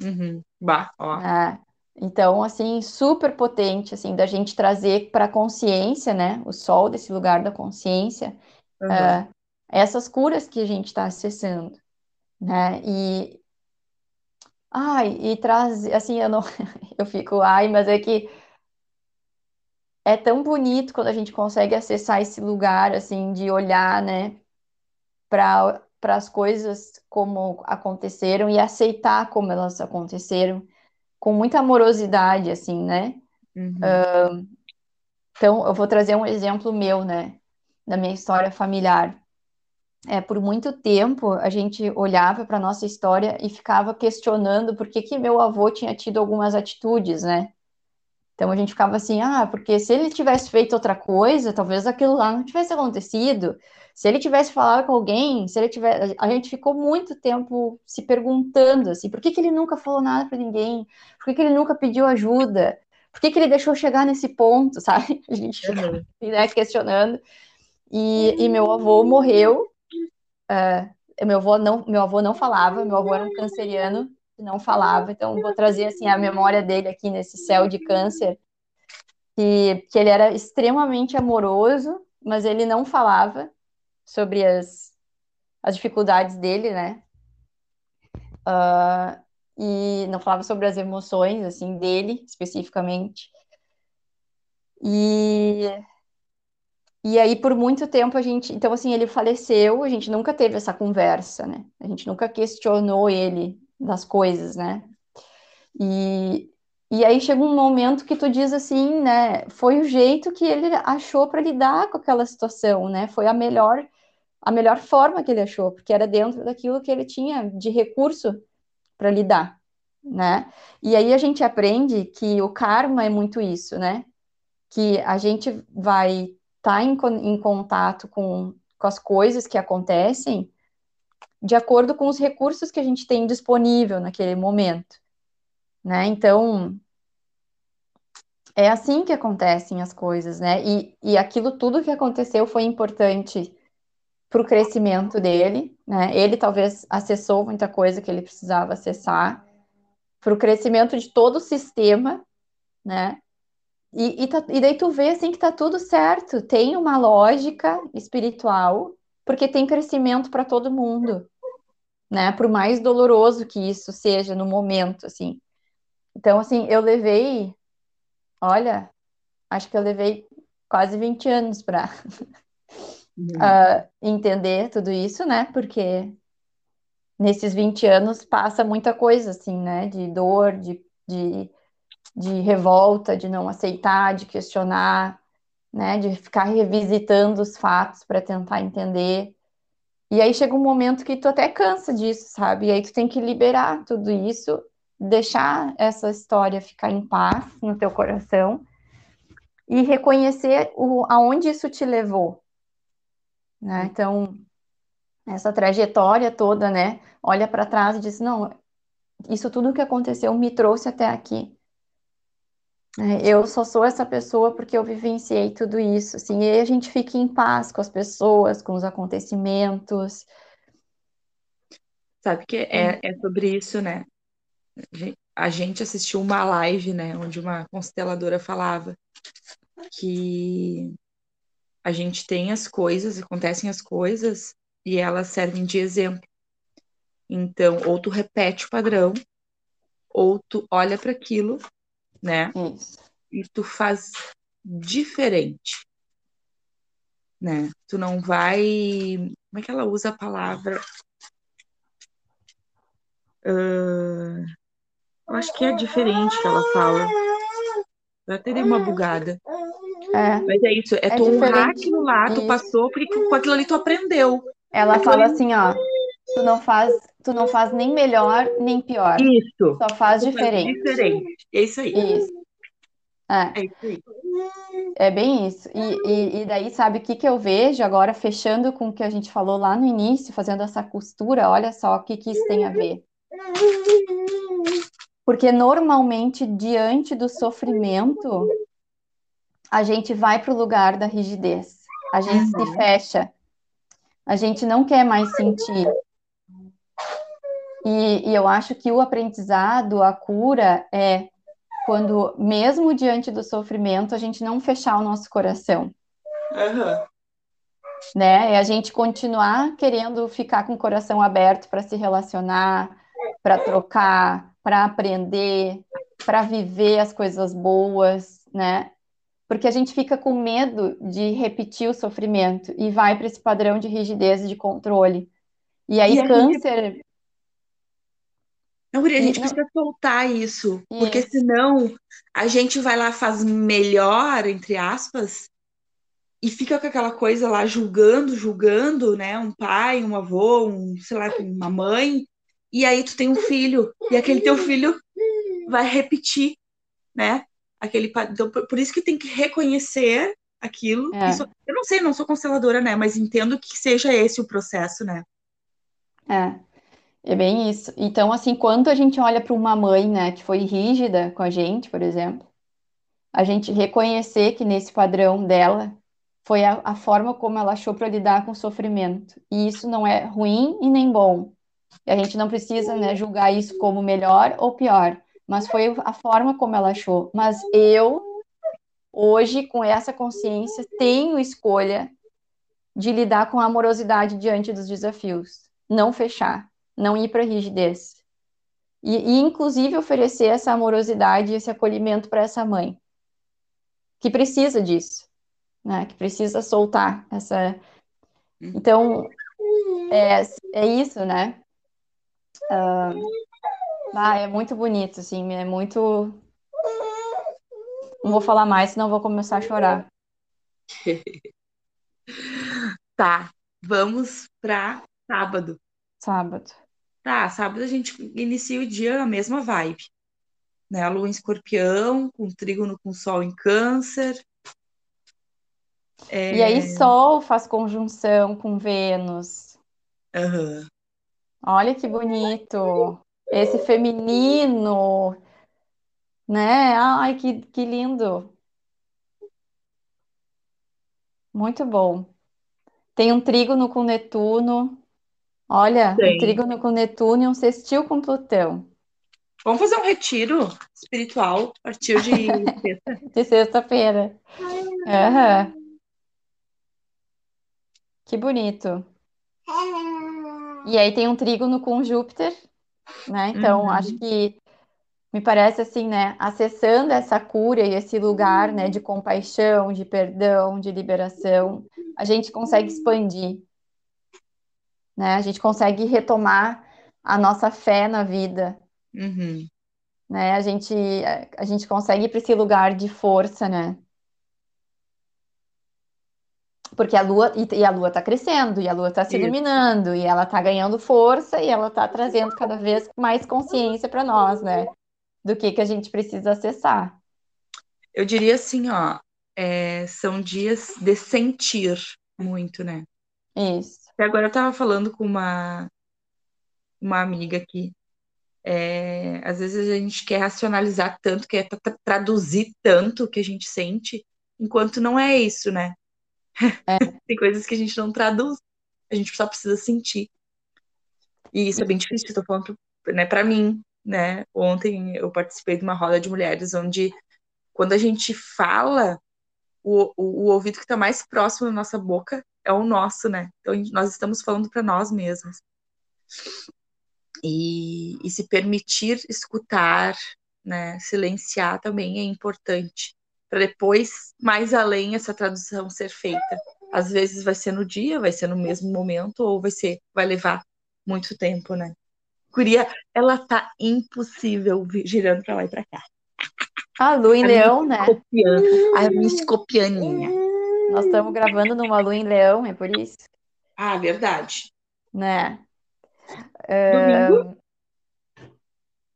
Uhum. Bah, ó. Ah, então, assim, super potente, assim, da gente trazer para a consciência, né, o sol desse lugar da consciência, uhum. uh, essas curas que a gente está acessando, né, e, ai, e traz, assim, eu não, [laughs] eu fico, ai, mas é que é tão bonito quando a gente consegue acessar esse lugar, assim, de olhar, né, para para as coisas como aconteceram e aceitar como elas aconteceram com muita amorosidade, assim, né? Uhum. Uh, então, eu vou trazer um exemplo meu, né? Da minha história familiar. É, por muito tempo, a gente olhava para nossa história e ficava questionando por que, que meu avô tinha tido algumas atitudes, né? Então a gente ficava assim, ah, porque se ele tivesse feito outra coisa, talvez aquilo lá não tivesse acontecido. Se ele tivesse falado com alguém, se ele tivesse, a gente ficou muito tempo se perguntando assim, por que, que ele nunca falou nada para ninguém? Por que, que ele nunca pediu ajuda? Por que, que ele deixou chegar nesse ponto, [laughs] sabe? A gente uhum. né, questionando. E, e, meu avô morreu. Uh, meu avô não, meu avô não falava. Meu avô era um canceriano não falava. Então, vou trazer assim a memória dele aqui nesse céu de câncer, que, que ele era extremamente amoroso, mas ele não falava sobre as, as dificuldades dele, né? Uh, e não falava sobre as emoções, assim, dele, especificamente. E, e aí, por muito tempo, a gente... Então, assim, ele faleceu, a gente nunca teve essa conversa, né? A gente nunca questionou ele das coisas, né? E, e aí chega um momento que tu diz assim, né? Foi o jeito que ele achou para lidar com aquela situação, né? Foi a melhor a melhor forma que ele achou, porque era dentro daquilo que ele tinha de recurso para lidar, né? E aí a gente aprende que o karma é muito isso, né? Que a gente vai estar tá em, em contato com, com as coisas que acontecem de acordo com os recursos que a gente tem disponível naquele momento, né? Então, é assim que acontecem as coisas, né? E, e aquilo tudo que aconteceu foi importante para o crescimento dele, né? Ele talvez acessou muita coisa que ele precisava acessar, para o crescimento de todo o sistema, né? E, e, tá, e, daí tu vê assim que tá tudo certo, tem uma lógica espiritual porque tem crescimento para todo mundo, né? Por mais doloroso que isso seja no momento, assim. Então, assim, eu levei, olha, acho que eu levei quase 20 anos para [laughs] uhum. uh, entender tudo isso, né? Porque nesses 20 anos passa muita coisa, assim, né? De dor, de, de, de revolta, de não aceitar, de questionar, né? De ficar revisitando os fatos para tentar entender. E aí chega um momento que tu até cansa disso, sabe? E aí tu tem que liberar tudo isso, deixar essa história ficar em paz no teu coração e reconhecer o, aonde isso te levou. Né? Então, essa trajetória toda, né? Olha para trás e diz: não, isso tudo que aconteceu me trouxe até aqui. É, eu só sou essa pessoa porque eu vivenciei tudo isso, assim, e aí a gente fica em paz com as pessoas, com os acontecimentos. Sabe que é, é sobre isso, né? A gente assistiu uma live, né, onde uma consteladora falava que a gente tem as coisas, acontecem as coisas e elas servem de exemplo. Então, ou tu repete o padrão, ou tu olha para aquilo, né? Isso. E tu faz diferente. Né? Tu não vai. Como é que ela usa a palavra? Uh... Eu acho que é diferente que ela fala. Eu até dei uma bugada. É. Mas é isso, é, é tu honrar aquilo lá, tu isso. passou, porque com aquilo ali tu aprendeu. Ela aquilo fala ali... assim, ó, tu não faz, tu não faz nem melhor nem pior. Isso. Só faz tu diferente. Faz diferente. É isso aí. Isso. É. é isso aí. É bem isso. E, e, e, daí, sabe o que, que eu vejo agora, fechando com o que a gente falou lá no início, fazendo essa costura, olha só o que, que isso tem a ver. Porque normalmente, diante do sofrimento, a gente vai para o lugar da rigidez, a gente uhum. se fecha, a gente não quer mais sentir. E, e, eu acho que o aprendizado, a cura, é quando, mesmo diante do sofrimento, a gente não fechar o nosso coração. Uhum. Né? É a gente continuar querendo ficar com o coração aberto para se relacionar, para trocar, para aprender, para viver as coisas boas, né? Porque a gente fica com medo de repetir o sofrimento e vai para esse padrão de rigidez e de controle. E aí, e câncer. Gente... Não, a gente e, precisa não... soltar isso, isso, porque senão a gente vai lá, faz melhor, entre aspas, e fica com aquela coisa lá julgando, julgando, né? Um pai, um avô, um, sei lá, uma mãe, e aí tu tem um filho, e aquele teu filho vai repetir, né? Aquele então, por isso que tem que reconhecer aquilo. É. Isso, eu não sei, não sou consteladora, né? Mas entendo que seja esse o processo, né? É. É bem isso. Então, assim, quando a gente olha para uma mãe, né, que foi rígida com a gente, por exemplo, a gente reconhecer que nesse padrão dela foi a, a forma como ela achou para lidar com o sofrimento. E isso não é ruim e nem bom. E a gente não precisa, né, julgar isso como melhor ou pior mas foi a forma como ela achou. Mas eu, hoje, com essa consciência, tenho escolha de lidar com a amorosidade diante dos desafios, não fechar, não ir para rigidez. E, e, inclusive, oferecer essa amorosidade, esse acolhimento para essa mãe, que precisa disso, né? que precisa soltar essa. Então, é, é isso, né? Uh, ah, é muito bonito, assim, é muito. Não vou falar mais, senão vou começar a chorar. [laughs] tá, vamos para sábado. Sábado. Tá, sábado a gente inicia o dia na mesma vibe. Né? A lua em escorpião, com trígono com sol em câncer. É... E aí, Sol faz conjunção com Vênus. Uhum. Olha que bonito esse feminino, né? Ai, que, que lindo. Muito bom. Tem um trígono com Netuno. Olha, um trígono com Netuno e um sextil com Plutão. Vamos fazer um retiro espiritual a partir de sexta. [laughs] De sexta-feira. Uhum. Que bonito. [laughs] E aí tem um trígono com Júpiter, né? Então, Uhum. acho que me parece assim, né? Acessando essa cura e esse lugar, né, de compaixão, de perdão, de liberação, a gente consegue expandir, né? A gente consegue retomar a nossa fé na vida, Uhum. né? A gente, a gente consegue ir para esse lugar de força, né? Porque a lua, e, e a lua tá crescendo, e a lua tá se Isso. iluminando, e ela tá ganhando força, e ela tá trazendo cada vez mais consciência para nós, né? Do que que a gente precisa acessar. Eu diria assim, ó, é, são dias de sentir muito, né? Isso. Até agora eu tava falando com uma, uma amiga aqui. É, às vezes a gente quer racionalizar tanto, quer tra- tra- traduzir tanto o que a gente sente, enquanto não é isso, né? É. [laughs] Tem coisas que a gente não traduz, a gente só precisa sentir. E isso é bem difícil, tô falando né, pra mim, né? Ontem eu participei de uma roda de mulheres onde, quando a gente fala, o, o, o ouvido que tá mais próximo da nossa boca é o nosso, né? Então nós estamos falando para nós mesmos. E, e se permitir escutar, né? Silenciar também é importante. Para depois, mais além, essa tradução ser feita. Às vezes vai ser no dia, vai ser no mesmo momento, ou vai ser, vai levar muito tempo, né? Curia, ela tá impossível girando para lá e para cá. A lua em A leão, minha né? a minha escorpianinha. Nós estamos gravando numa lua em leão, é por isso, Ah, verdade. né? Domingo?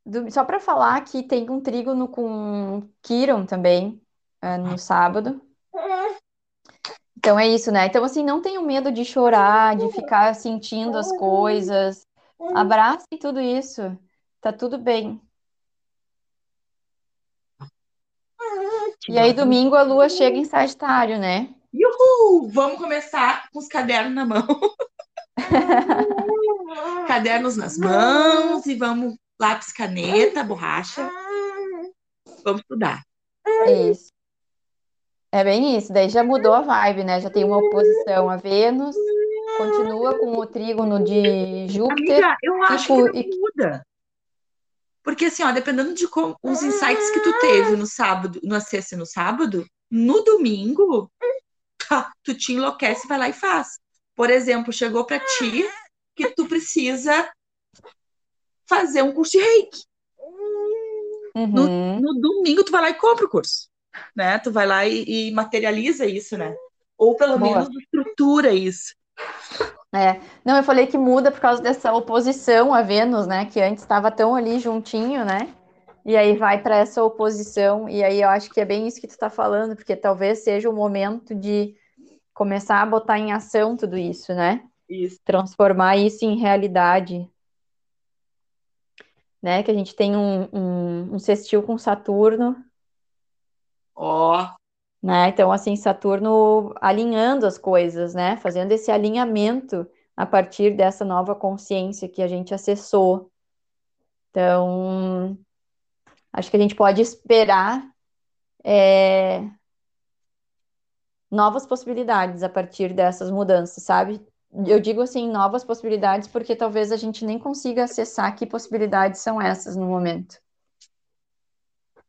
Do- Só para falar que tem um trígono com Quiron também, no sábado. Então é isso, né? Então, assim, não tenham medo de chorar, de ficar sentindo as coisas. Abracem tudo isso. Tá tudo bem. E aí, domingo, a lua chega em Sagitário, né? Uhul! Vamos começar com os cadernos na mão. [laughs] Cadernos nas mãos e vamos lápis, caneta, borracha. Vamos estudar. É isso. É bem isso. Daí já mudou a vibe, né? Já tem uma oposição a Vênus, continua com o trígono de Júpiter. Amiga, eu acho que cu- não muda. Porque assim, ó, dependendo de como os insights que tu teve no sábado, na sexta e no sábado, no domingo, tá, tu te enlouquece, vai lá e faz. Por exemplo, chegou pra ti que tu precisa fazer um curso de reiki. Uhum. No domingo tu vai lá e compra o curso, né? Tu vai lá e, e materializa isso, né? Ou pelo Boa. menos estrutura isso. É. Não, eu falei que muda por causa dessa oposição a Vênus, né? Que antes estava tão ali juntinho, né? E aí vai para essa oposição. E aí eu acho que é bem isso que tu está falando, porque talvez seja o momento de começar a botar em ação tudo isso, né? Isso. Transformar isso em realidade. Né? Que a gente tem um, um, um sextil com Saturno, Ó, né? Então, assim, Saturno alinhando as coisas, né? Fazendo esse alinhamento a partir dessa nova consciência que a gente acessou. Então, acho que a gente pode esperar é, novas possibilidades a partir dessas mudanças, sabe? Eu digo assim, novas possibilidades, porque talvez a gente nem consiga acessar que possibilidades são essas no momento.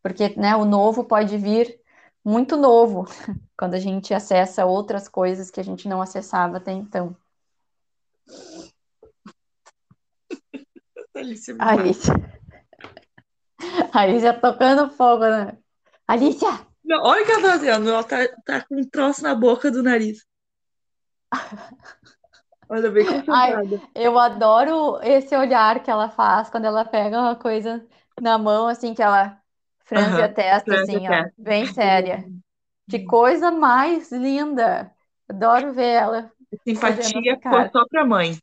Porque, né, o novo pode vir muito novo [laughs] quando a gente acessa outras coisas que a gente não acessava até então. [laughs] Alicia, me A Alicia. [laughs] A Alicia tocando fogo, né? Alicia! Não, olha o que ela tá fazendo. Ela tá, tá com um troço na boca do nariz. Olha, bem concentrada. Eu adoro esse olhar que ela faz quando ela pega uma coisa na mão, assim, que ela franze Aham, a testa, franze assim, ó, bem séria. Que coisa mais linda! Adoro ver ela Simpatia foi só pra mãe.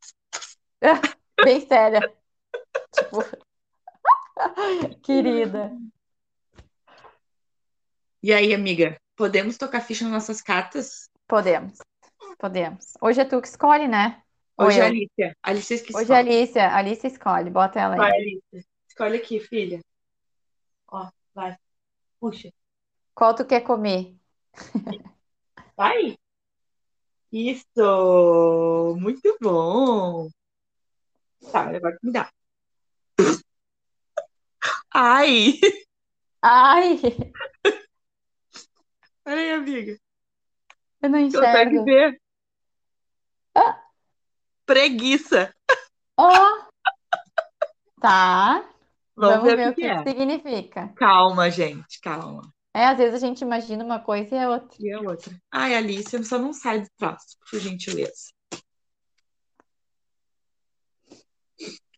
[laughs] bem séria. Tipo, [laughs] querida. E aí, amiga, podemos tocar ficha nas nossas cartas? Podemos, podemos. Hoje é tu que escolhe, né? Ou Hoje é a? Alicia. Alicia Hoje é a. Alicia. Alicia escolhe, bota ela Vai, aí. Alicia. Escolhe aqui, filha. Ó, vai. Puxa. Qual tu quer comer? Vai. Isso! Muito bom! Tá, agora me dá. Ai! Ai, Peraí, amiga. eu não Consegue enxergo. ver? Ah. Preguiça. Ó! Tá. Vamos, ver, o que, que é. que significa. Calma, gente, calma. É, às vezes a gente imagina uma coisa e é outra. E a outra? Ai, Alice, só não sai do traço, por gentileza.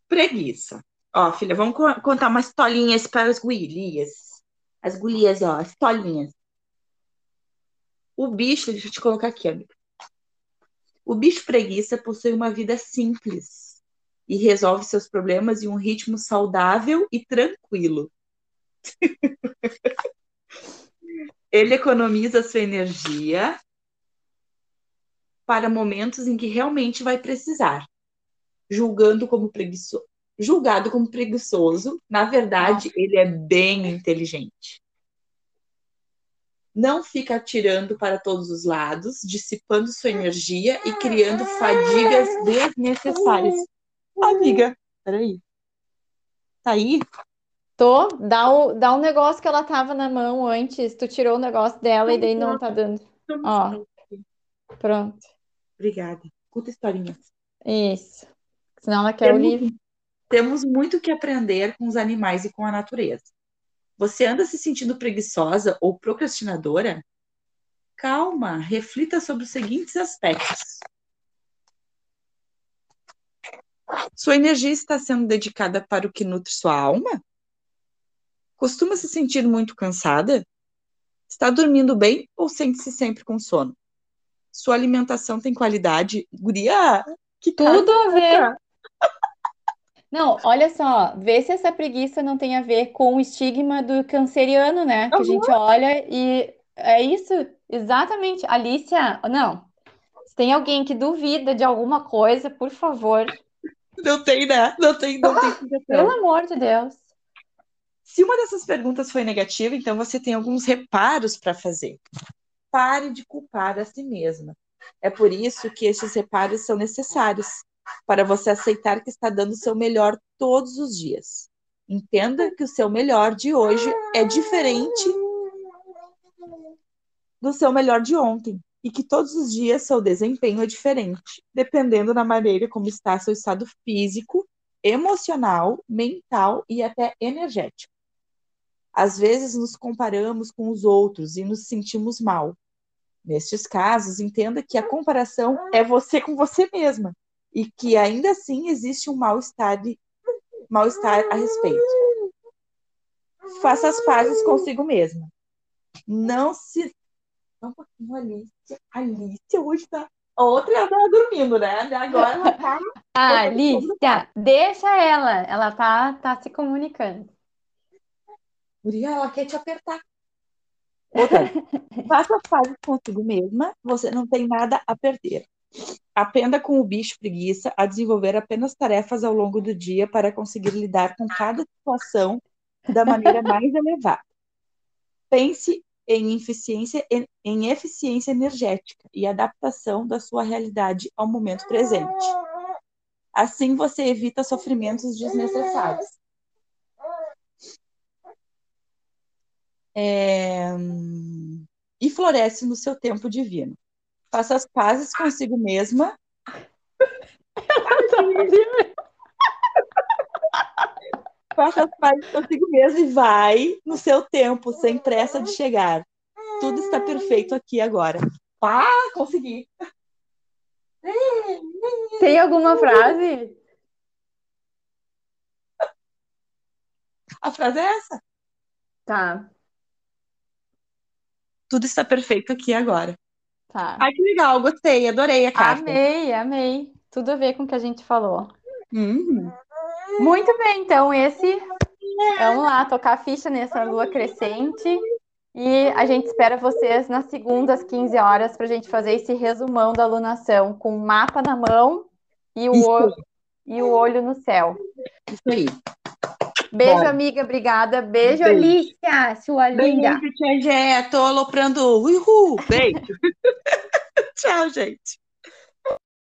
Preguiça. Ó, filha, vamos co- contar umas historinhas para as gurias. As gurias, ó, as historinhas. O bicho, deixa eu te colocar aqui, amiga. O bicho preguiça possui uma vida simples e resolve seus problemas em um ritmo saudável e tranquilo. [laughs] Ele economiza sua energia para momentos em que realmente vai precisar, julgando como preguiçoso, julgado como preguiçoso. Na verdade, ele é bem inteligente. Não fica atirando para todos os lados, dissipando sua energia e criando fadigas desnecessárias. Amiga, peraí. Tá aí? Tô, dá o, dá um negócio que ela tava na mão antes. Tu tirou o negócio dela e daí não tá dando. Ó. Pronto. Obrigada. Conta historinhas. Isso. Senão ela quer o Temos, livro. temos muito que aprender com os animais e com a natureza. Você anda se sentindo preguiçosa ou procrastinadora? Calma, reflita sobre os seguintes aspectos. Sua energia está sendo dedicada para o que nutre sua alma? Costuma se sentir muito cansada? Está dormindo bem ou sente-se sempre com sono? Sua alimentação tem qualidade? Guria, que Tudo a ver. [laughs] Não, olha só, vê se essa preguiça não tem a ver com o estigma do canceriano, né? Que a gente olha e é isso, exatamente. Alicia, não. Se tem alguém que duvida de alguma coisa, por favor, Não tem, né? Não tem, não tem explicação. pelo amor de Deus. Se uma dessas perguntas foi negativa, então você tem alguns reparos para fazer. Pare de culpar a si mesma. É por isso que estes reparos são necessários para você aceitar que está dando o seu melhor todos os dias. Entenda que o seu melhor de hoje é diferente do seu melhor de ontem e que todos os dias seu desempenho é diferente, dependendo da maneira como está seu estado físico, emocional, mental e até energético. Às vezes nos comparamos com os outros e nos sentimos mal. Nestes casos, entenda que a comparação é você com você mesma e que ainda assim existe um mal-estar mal-estar a respeito. Faça as pazes consigo mesma. Não se. Só um pouquinho, Alice. Alice hoje tá. A outra ela tava dormindo, né? Agora ela tá. [laughs] Ah, Alicia, deixa ela. Ela tá, tá se comunicando. Guria, ela quer te apertar. Outra. [laughs] Faça as pazes consigo mesma. Você não tem nada a perder. Aprenda com o bicho preguiça a desenvolver apenas tarefas ao longo do dia para conseguir lidar com cada situação da maneira mais [laughs] elevada. Pense em eficiência, em eficiência energética e adaptação da sua realidade ao momento presente. Assim você evita sofrimentos desnecessários. É, E floresce no seu tempo divino. Faça as pazes consigo mesma. [laughs] Faça as pazes consigo mesma e vai no seu tempo, sem pressa de chegar. Tudo está perfeito aqui agora. Ah, consegui! Tem alguma frase? A frase é essa. Tá, Tudo está perfeito aqui agora. tá. Ai, que legal, gostei, adorei a carta. Amei, amei. Tudo a ver com o que a gente falou. Uhum. Muito bem, então esse. Vamos lá, tocar a ficha nessa lua crescente. E a gente espera vocês na segunda, às 15 horas, para a gente fazer esse resumão da alunação, com o mapa na mão e o, olho, e o olho no céu. Isso aí. Beijo, Bom. amiga, obrigada. Beijo, Beijo. Alicia, sua linda. Beijo, tia Gé. Tô aloprando. Uhul. Beijo. [laughs] Tchau, gente.